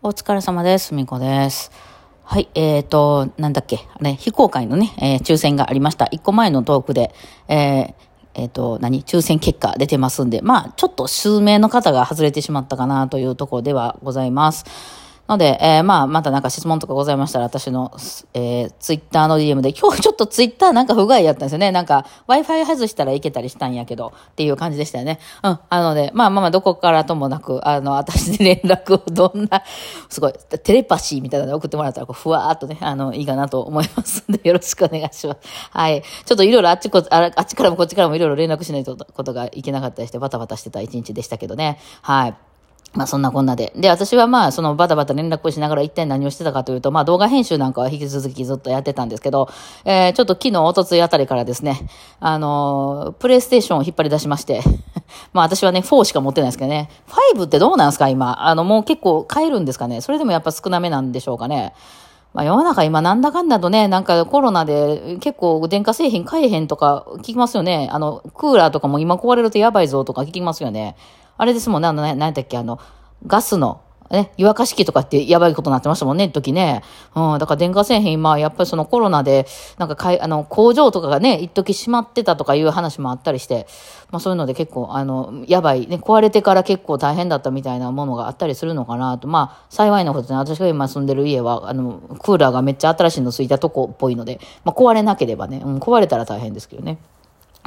お疲れ様です。みこです。はい、えーと、なんだっけ、あれ、非公開のね、えー抽選がありました。一個前のトークで、えーえーと、何？抽選結果出てますんで、まあ、ちょっと数名の方が外れてしまったかなというところではございます。ので、えーまあ、またなんか質問とかございましたら、私の、えー、ツイッターの DM で、今日ちょっとツイッターなんか不具合やったんですよね。なんか、Wi-Fi 外したらいけたりしたんやけど、っていう感じでしたよね。うん。あので、まあまあまあ、どこからともなく、あの、私に連絡をどんな、すごい、テレパシーみたいなので送ってもらったら、こうふわーっとね、あの、いいかなと思いますんで、よろしくお願いします。はい。ちょっといろいろあっちこ、ああっちからもこっちからもいろいろ連絡しないとことがいけなかったりして、バタバタしてた一日でしたけどね。はい。まあそんなこんなで。で、私はまあそのバタバタ連絡をしながら一体何をしてたかというと、まあ動画編集なんかは引き続きずっとやってたんですけど、えー、ちょっと昨日、おとついあたりからですね、あのープレイステーションを引っ張り出しまして、まあ私はね、4しか持ってないですけどね、5ってどうなんですか今。あのもう結構買えるんですかねそれでもやっぱ少なめなんでしょうかね。まあ、世の中今なんだかんだとね、なんかコロナで結構電化製品買えへんとか聞きますよね。あの、クーラーとかも今壊れるとやばいぞとか聞きますよね。あれですもんね、あの、何だっけ、あの、ガスの、ね、湯沸かし器とかってやばいことになってましたもんね、時ね。うん、だから電化製品、まあ、やっぱりそのコロナで、なんかかい、あの、工場とかがね、一時閉まってたとかいう話もあったりして、まあそういうので結構、あの、やばい、ね、壊れてから結構大変だったみたいなものがあったりするのかなと。まあ、幸いなことね、私が今住んでる家は、あの、クーラーがめっちゃ新しいのついたとこっぽいので、まあ壊れなければね、うん、壊れたら大変ですけどね。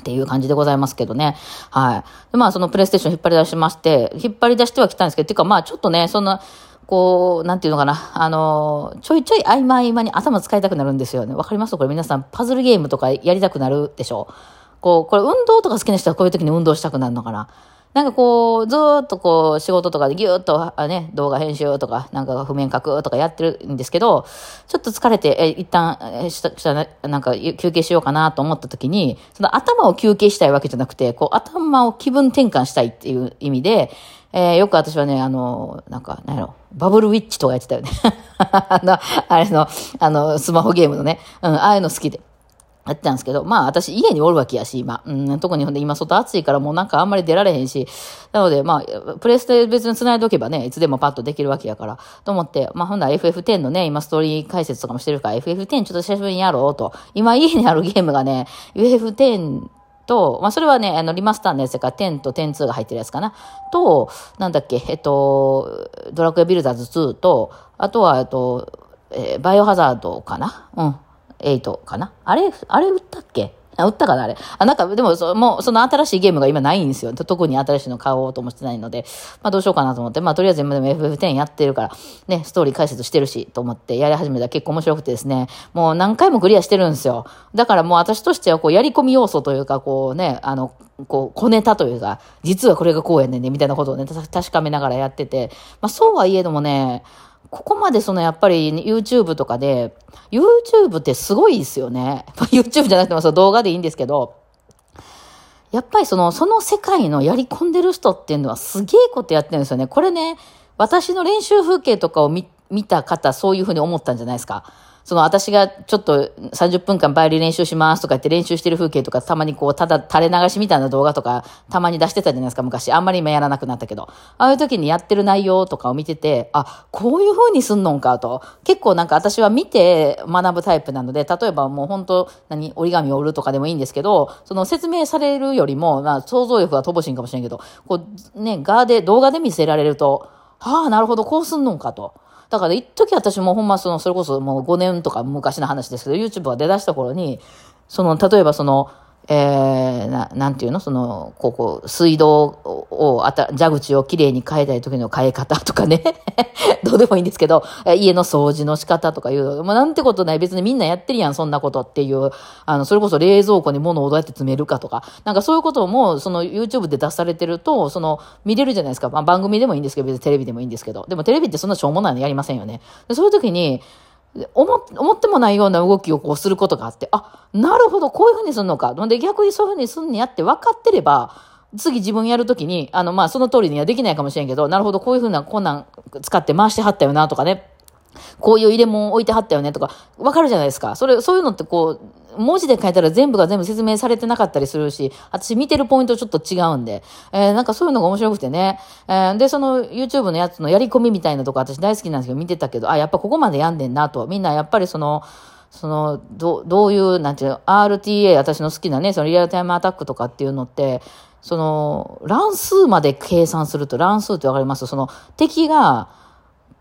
っていう感じでございますけどね。はい。でまあ、そのプレイステーション引っ張り出しまして、引っ張り出してはきたんですけど、っていうかまあ、ちょっとね、そんな、こう、なんていうのかな、あの、ちょいちょい合間合間に頭使いたくなるんですよね。わかります？これ皆さん、パズルゲームとかやりたくなるでしょ？こう、これ運動とか好きな人はこういう時に運動したくなるのかな？なんかこう、ずっとこう、仕事とかでぎゅーっと、あね、動画編集とか、なんか譜面書くとかやってるんですけど、ちょっと疲れて、え、一旦、え、した、したな、なんか休憩しようかなと思った時に、その頭を休憩したいわけじゃなくて、こう、頭を気分転換したいっていう意味で、えーよく私はね、あの、なんか、なんやろ、バブルウィッチとかやってたよね。あの、あれの、あの、スマホゲームのね、うん、ああいうの好きで。やってたんですけど、まあ私家におるわけやし、今。うん、特にほんで今外暑いからもうなんかあんまり出られへんし、なのでまあ、プレステ別に繋いでおけばね、いつでもパッとできるわけやから、と思って、まあほんなら FF10 のね、今ストーリー解説とかもしてるから、FF10 ちょっと久しぶりにやろうと。今家にあるゲームがね、FF10 と、まあ、それはね、あの、リマスターのやつだから、10と102が入ってるやつかな。と、なんだっけ、えっと、ドラクエビルダーズ2と、あとは、えっと、えーバイオハザードかな？うん。8かな。あれ、あれ売ったっけ？あ、売ったかなあれ。あ、なんか、でも、そもう、その新しいゲームが今ないんですよ。特に新しいの買おうともしてないので、まあどうしようかなと思って、まあとりあえず今でも FF10 やってるから、ね、ストーリー解説してるし、と思ってやり始めたら結構面白くてですね、もう何回もクリアしてるんですよ。だからもう私としては、こう、やり込み要素というか、こうね、あの、こう、小ネタというか、実はこれがこうやねんね、みたいなことをね、確かめながらやってて、まあそうはいえどもね、ここまでそのやっぱり YouTube とかで、YouTube ってすごいですよね。ま YouTube じゃなくてもその動画でいいんですけど、やっぱりその、その世界のやり込んでる人っていうのはすげえことやってるんですよね。これね、私の練習風景とかを見見た方、そういうふうに思ったんじゃないですか。その私がちょっと30分間バイオリン練習しますとか言って練習してる風景とかたまにこうただ垂れ流しみたいな動画とかたまに出してたじゃないですか昔。あんまり今やらなくなったけど。ああいう時にやってる内容とかを見てて、あ、こういう風にすんのんかと。結構なんか私は見て学ぶタイプなので、例えばもう本当何、折り紙を折るとかでもいいんですけど、その説明されるよりも、まあ想像力が乏しいんかもしれんけど、こうね、画で、動画で見せられると、はあ、なるほど、こうすんのんかと。だから、一時私もほんまその、それこそもう5年とか昔の話ですけど、YouTube が出だした頃に、その、例えばその、えー、ななんていうの？その、ここ、水道を、あた、蛇口をきれいに変えたい時の変え方とかね。どうでもいいんですけど、家の掃除の仕方とかいう、もうなんてことない、別にみんなやってるやん、そんなことっていう、あの、それこそ冷蔵庫に物をどうやって詰めるかとか、なんかそういうことも、その YouTube で出されてると、その、見れるじゃないですか。まあ番組でもいいんですけど、別にテレビでもいいんですけど。でもテレビってそんなしょうもないのやりませんよね。でそういう時に、思思ってもないような動きをこうすることがあって、あ、なるほど、こういうふうにするのか。なんで逆にそういうふうにすんねやって分かってれば、次自分やるときに、あの、まあ、その通りにはできないかもしれんけど、なるほど、こういうふうな、こんなん使って回してはったよな、とかね。こういう入れ物置いてはったよねとか、わかるじゃないですか。それ、そういうのってこう、文字で書いたら全部が全部説明されてなかったりするし、私見てるポイントちょっと違うんで、えー、なんかそういうのが面白くてね。えー、で、その YouTube のやつのやり込みみたいなとこ私大好きなんですけど見てたけど、あ、やっぱここまでやんでんなと。みんなやっぱりその、その、どどういう、なんていうの、RTA、私の好きなね、そのリアルタイムアタックとかっていうのって、その、乱数まで計算すると、乱数ってわかります？その、敵が、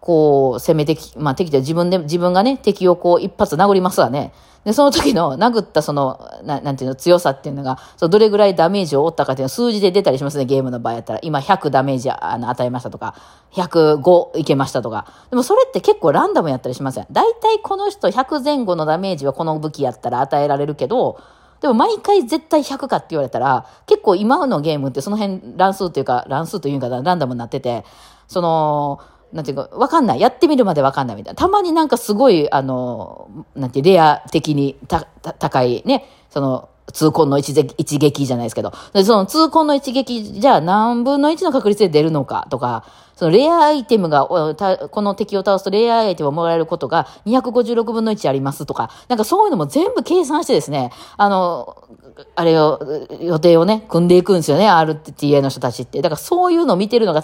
こう、攻めてき、まあ敵で自分で、自分がね、敵をこう一発殴りますわね。で、その時の殴ったその、ななんていうの、強さっていうのが、そどれぐらいダメージを負ったかっていうの数字で出たりしますね、ゲームの場合やったら。今100ダメージあの与えましたとか、105いけましたとか。でもそれって結構ランダムやったりしません？大体この人100前後のダメージはこの武器やったら与えられるけど、でも毎回絶対100かって言われたら、結構今のゲームってその辺乱数っていうか、乱数というかランダムになってて、その、なんていうか、わかんない。やってみるまでわかんないみたいな。たまになんかすごい、あの、なんていう、レア的にた、た、高いね、その、痛恨の一一撃じゃないですけど。で、その痛恨の一撃じゃあ何分の1の確率で出るのかとか、そのレアアイテムが、この敵を倒すとレアアイテムをもらえることが256分の1ありますとか、なんかそういうのも全部計算してですね、あの、あれを、予定をね、組んでいくんですよね、RTA の人たちって。だからそういうのを見てるのが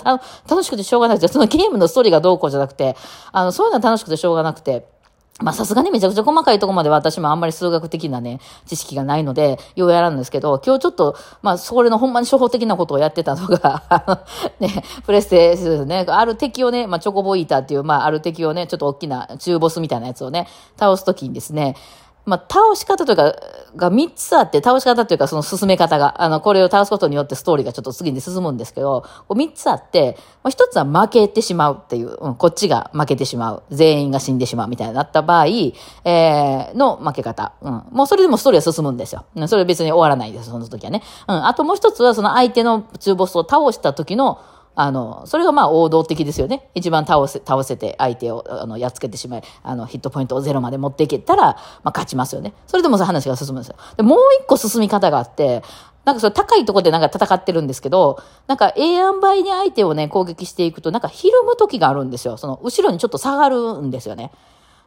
楽しくてしょうがなくて、そのゲームのストーリーがどうこうじゃなくて、あの、そういうのは楽しくてしょうがなくて、まあさすがにめちゃくちゃ細かいとこまで私もあんまり数学的なね、知識がないので、ようやらんですけど、今日ちょっと、まあそれのほんまに初歩的なことをやってたのが、あの、ね、プレステですね、ある敵をね、まあチョコボイーターっていう、まあある敵をね、ちょっと大きな中ボスみたいなやつをね、倒すときにですね、まあ、倒し方というか、が3つあって、倒し方というかその進め方が、あの、これを倒すことによってストーリーがちょっと次に進むんですけど、こう3つあって、まあ、1つは負けてしまうっていう、うん、こっちが負けてしまう。全員が死んでしまうみたいになった場合、えー、の負け方。うん。もうそれでもストーリーは進むんですよ。うん、それ別に終わらないです、その時はね。うん。あともう1つはその相手の中ボスを倒した時の、あの、それがまあ王道的ですよね。一番倒せ、倒せて相手を、あの、やっつけてしまい、あの、ヒットポイントをゼロまで持っていけたら、まあ勝ちますよね。それでも話が進むんですよ。で、もう一個進み方があって、なんかそれ高いところでなんか戦ってるんですけど、なんか A 塩梅に相手をね、攻撃していくと、なんかひるむ時があるんですよ。その、後ろにちょっと下がるんですよね。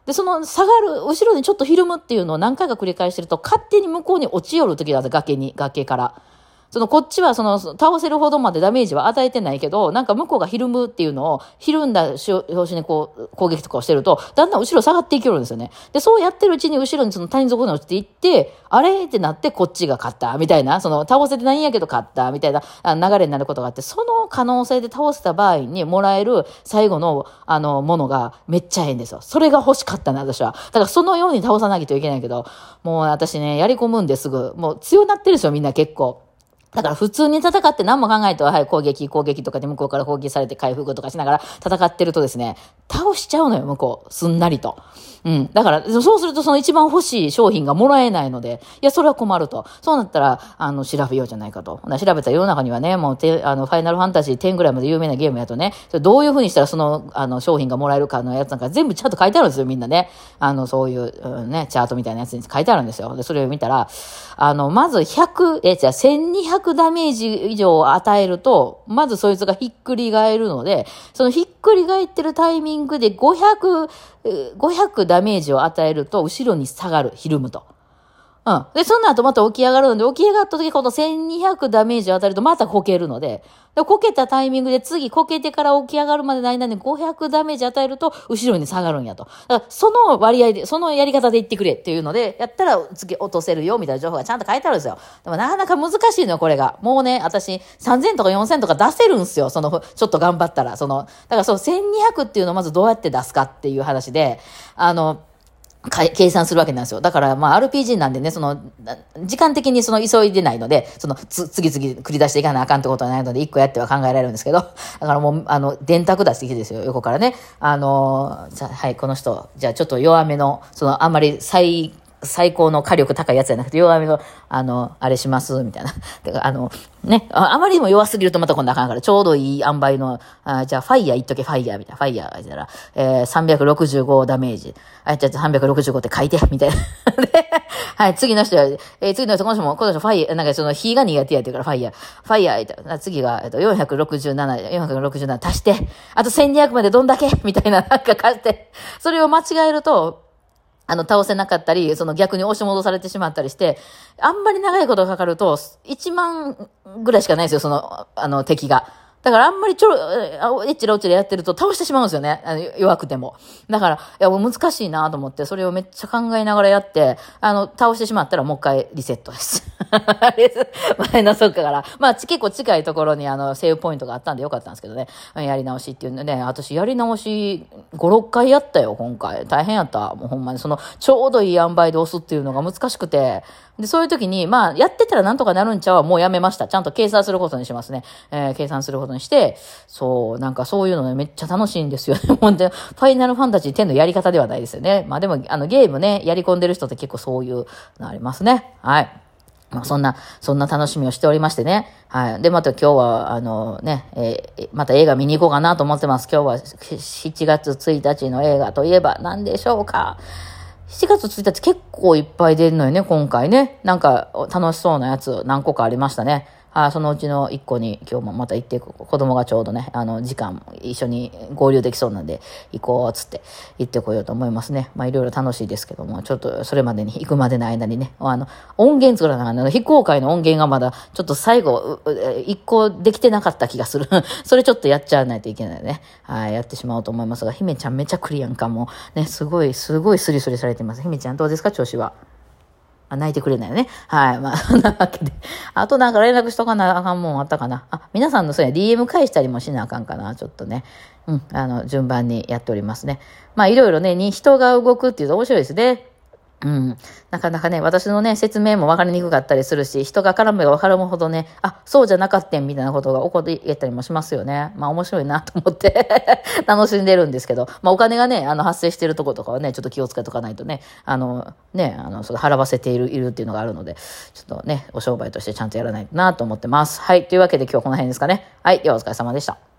で、その下がる、後ろにちょっとひるむっていうのを何回か繰り返してると、勝手に向こうに落ちよる時がある崖に、崖から。そのこっちはその倒せるほどまでダメージは与えてないけど、なんか向こうがひるむっていうのを、ひるんだ拍子にこう攻撃とかをしてると、だんだん後ろ下がっていけるんですよね。で、そうやってるうちに後ろにその谷底に落ちていって、あれってなってこっちが勝った、みたいな、その倒せてないんやけど勝った、みたいな流れになることがあって、その可能性で倒せた場合にもらえる最後のあのものがめっちゃええんですよ。それが欲しかったな、私は。だからそのように倒さなきゃいけないけど、もう私ね、やり込むんですぐ、もう強なってるんですよ、みんな結構。だから普通に戦って何も考えては、はい、攻撃、攻撃とかで向こうから攻撃されて回復とかしながら戦ってるとですね、倒しちゃうのよ、向こう。すんなりと。うん。だから、そうするとその一番欲しい商品がもらえないので、いや、それは困ると。そうなったら、あの、調べようじゃないかと。調べた世の中にはね、もうて、あの、ファイナルファンタジー10ぐらいまで有名なゲームやとね、それどういう風にしたらその、あの、商品がもらえるかのやつなんか全部ちゃんと書いてあるんですよ、みんなね。あの、そういう、うん、ね、チャートみたいなやつに書いてあるんですよ。で、それを見たら、あの、まず100、え、じゃあ1200ダメージ以上与えると、まずそいつがひっくり返るので、そのひっくり返ってるタイミングで500、500ダメージを与えると、後ろに下がる、ひるむと。うん。で、その後また起き上がるので、起き上がった時、この1200ダメージを与えると、またこけるので、でこけたタイミングで次、こけてから起き上がるまでの間に500ダメージ与えると、後ろに下がるんやと。だからその割合で、そのやり方で言ってくれっていうので、やったら次落とせるよ、みたいな情報がちゃんと書いてあるんですよ。でもなかなか難しいのよ、これが。もうね、私、3000とか4000とか出せるんですよ。その、ちょっと頑張ったら。その、だからその1200っていうのをまずどうやって出すかっていう話で、あの、計算するわけなんですよ。だから、まあ、RPG なんでね、その、時間的にその急いでないので、その、つ、次々繰り出していかなあかんってことはないので、一個やっては考えられるんですけど、だからもう、あの、電卓出してきてですよ、横からね。あの、はい、この人、じゃあちょっと弱めの、その、あんまり最最高の火力高いやつじゃなくて、弱めの、あの、あれします、みたいな。だか、あの、ねあ、まりにも弱すぎるとまた今度あかんから、ちょうどいい塩梅の、あじゃあ、ファイヤー言っとけ、ファイヤー、みたいな。ファイヤー、言ったら、えー、365ダメージ。あ、じゃあ365って書いて、みたいな。はい、次の人は、えー、次の人、この人も、この人ファイヤー、なんかその火が苦手やっていうからファイヤー。ファイヤー、次が、えっと、467、467足して、あと1200までどんだけ？みたいな、なんか書いて、それを間違えると、あの、倒せなかったり、その逆に押し戻されてしまったりして、あんまり長いことがかかると、1万ぐらいしかないですよ、その、あの、敵が。だからあんまりちょろ、エッチラオチでやってると倒してしまうんですよね。あの弱くても。だから、いや、もう難しいなと思って、それをめっちゃ考えながらやって、あの、倒してしまったらもう一回リセットです。前のそっかから。まあ、結構近いところにあの、セーブポイントがあったんでよかったんですけどね。やり直しっていうのね、私やり直し5、6回やったよ、今回。大変やった。もうほんまにその、ちょうどいい塩梅で押すっていうのが難しくて。で、そういう時に、まあ、やってたらなんとかなるんちゃうもうやめました。ちゃんと計算することにしますね。えー、計算することにして、そう、なんかそういうのね、めっちゃ楽しいんですよね。ほんで、ファイナルファンタジー10のやり方ではないですよね。まあでも、あの、ゲームね、やり込んでる人って結構そういうのありますね。はい。まあ、そんな、そんな楽しみをしておりましてね。はい。で、また今日は、あのね、えー、また映画見に行こうかなと思ってます。今日は7月1日の映画といえば何でしょうか。7月1日結構いっぱい出るのよね、今回ね。なんか楽しそうなやつ何個かありましたね。あそのうちの一個に今日もまた行って、子供がちょうどね、あの、時間一緒に合流できそうなんで、行こうっ、つって行ってこようと思いますね。まあ、いろいろ楽しいですけども、ちょっとそれまでに、行くまでの間にね、あの、音源作らなかった非公開の音源がまだ、ちょっと最後、一個できてなかった気がする。それちょっとやっちゃわないといけないね。はい、やってしまおうと思いますが、姫ちゃんめちゃクリアンかも。ね、すごい、すごいスリスリされてます。姫ちゃんどうですか、調子は？あ、泣いてくれないよね。はい。まあ、そんなわけで。あとなんか連絡しとかなあかんもんあったかな。あ、皆さんのそうや、DM 返したりもしなあかんかな。ちょっとね。うん。あの、順番にやっておりますね。まあ、いろいろね、に人が動くっていうと面白いですね。うん。なかなかね、私のね、説明も分かりにくかったりするし、人が絡めば分かるほどね、あ、そうじゃなかったんみたいなことが起こってたりもしますよね。まあ面白いなと思って 楽しんでるんですけど、まあお金がね、あの発生してるとことかはね、ちょっと気をつけとかないとね、あの、ね、あの、そ払わせている、いるっていうのがあるので、ちょっとね、お商売としてちゃんとやらないとなと思ってます。はい。というわけで今日はこの辺ですかね。はい。ではお疲れ様でした。